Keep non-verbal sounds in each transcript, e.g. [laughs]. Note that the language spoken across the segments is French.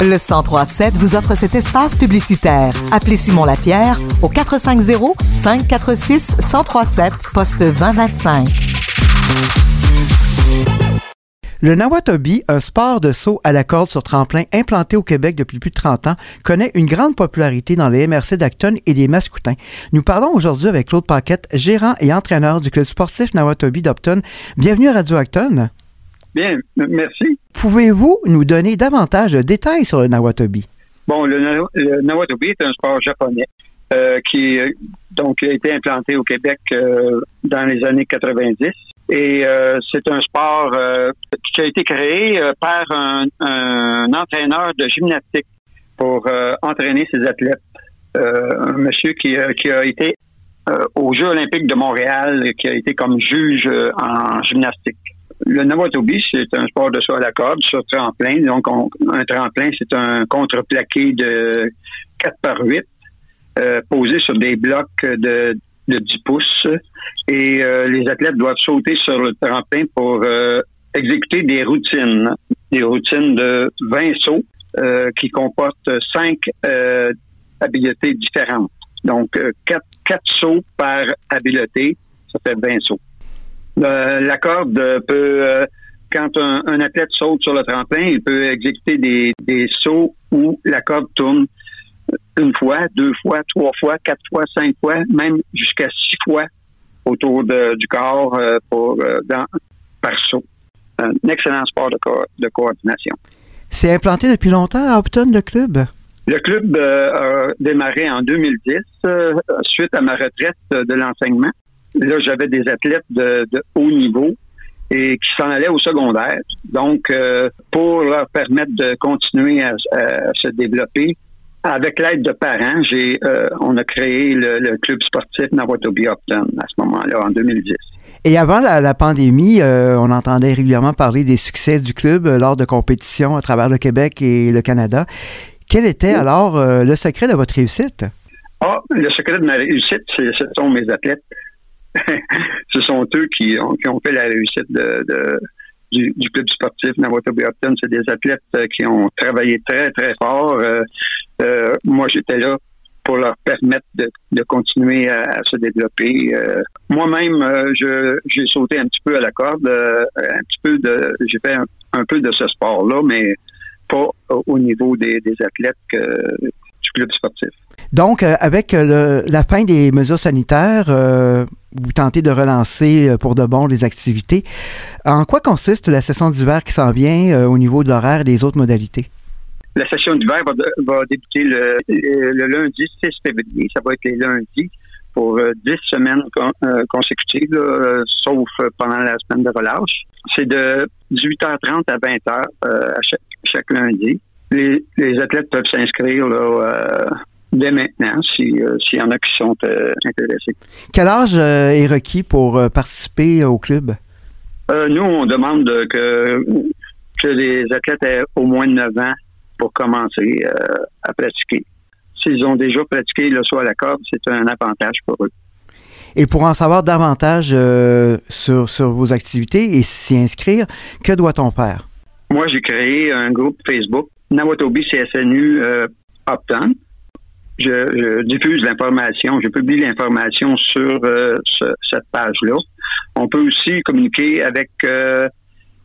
Le 1037 vous offre cet espace publicitaire. Appelez Simon Lapierre au 450 546 1037 poste 2025. Le Nawatobi, un sport de saut à la corde sur tremplin implanté au Québec depuis plus de 30 ans, connaît une grande popularité dans les MRC d'Acton et des Mascoutins. Nous parlons aujourd'hui avec Claude Paquette, gérant et entraîneur du club sportif Nawatobi d'Opton. Bienvenue à Radio Acton. Bien, merci. Pouvez-vous nous donner davantage de détails sur le Nawatobi? Bon, le, Nawatobi est un sport japonais euh, qui donc a été implanté au Québec euh, dans les années 90 et euh, c'est un sport euh, qui a été créé euh, par un, entraîneur de gymnastique pour entraîner ses athlètes. un monsieur qui, qui a été aux Jeux olympiques de Montréal, qui a été comme juge en gymnastique. Le Nawatobi, c'est un sport de saut à la corde sur tremplin. Donc, un tremplin, c'est un contreplaqué de 4 par 8 posé sur des blocs de de 10 pouces et euh, les athlètes doivent sauter sur le tremplin pour euh, exécuter des routines, des routines de 20 sauts euh, qui comportent 5 habiletés différentes. Donc, 4, 4 sauts par habileté, ça fait 20 sauts. La corde peut, quand un, athlète saute sur le tremplin, il peut exécuter des, des sauts où la corde tourne une fois, deux fois, trois fois, quatre fois, cinq fois, même jusqu'à six fois autour du corps euh, pour, euh, par saut. Un excellent sport de, coordination. C'est implanté depuis longtemps à Upton, le club? Le club euh, a démarré en 2010 suite à ma retraite de l'enseignement. Là, j'avais des athlètes de, haut niveau et qui s'en allaient au secondaire. Donc, pour leur permettre de continuer à se développer, avec l'aide de parents, j'ai, euh, on a créé le, club sportif Nawatobi Upton à ce moment-là, en 2010. Et avant la, pandémie, euh, on entendait régulièrement parler des succès du club euh, lors de compétitions à travers le Québec et le Canada. Quel était alors le secret de votre réussite? Ah, le secret de ma réussite, ce sont mes athlètes. [laughs] ce sont eux qui ont, qui ont fait la réussite de, du, club sportif Nawatobi Upton. C'est des athlètes euh, qui ont travaillé très, très fort. Euh, euh, moi, j'étais là pour leur permettre de, continuer à, se développer. Moi-même, j'ai sauté un petit peu à la corde, un petit peu de, j'ai fait un, peu de ce sport-là, mais pas au niveau des, athlètes du Donc, avec la fin des mesures sanitaires, vous tentez de relancer euh, pour de bon les activités. En quoi consiste la session d'hiver qui s'en vient euh, au niveau de l'horaire et des autres modalités? La session d'hiver va, débuter le, lundi 6 février. Ça va être les lundis pour 10 euh, semaines consécutives, sauf pendant la semaine de relâche. C'est de 18h30 à 20h à chaque, lundi. Les, athlètes peuvent s'inscrire dès maintenant euh, s'il y en a qui sont euh, intéressés. Quel âge euh, est requis pour participer au club? nous, on demande que, que les athlètes aient au moins 9 ans pour commencer à pratiquer. S'ils ont déjà pratiqué le saut à la corde, c'est un avantage pour eux. Et pour en savoir davantage sur, sur vos activités et s'y inscrire, que doit-on faire? Moi, j'ai créé un groupe Facebook, Nawatobi CSNU Upton je, diffuse l'information, je publie l'information sur euh, cette page-là. On peut aussi communiquer avec euh,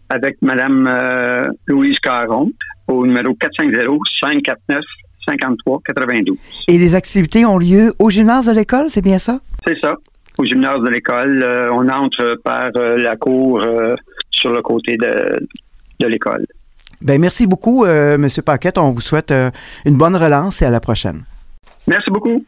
avec Madame euh, Louise Caron au numéro 450-549-5392. Et les activités ont lieu au gymnase de l'école, c'est bien ça? C'est ça. Au gymnase de l'école, on entre par la cour sur le côté de, de l'école. Ben merci beaucoup, Monsieur Paquette. On vous souhaite une bonne relance et à la prochaine. Merci beaucoup.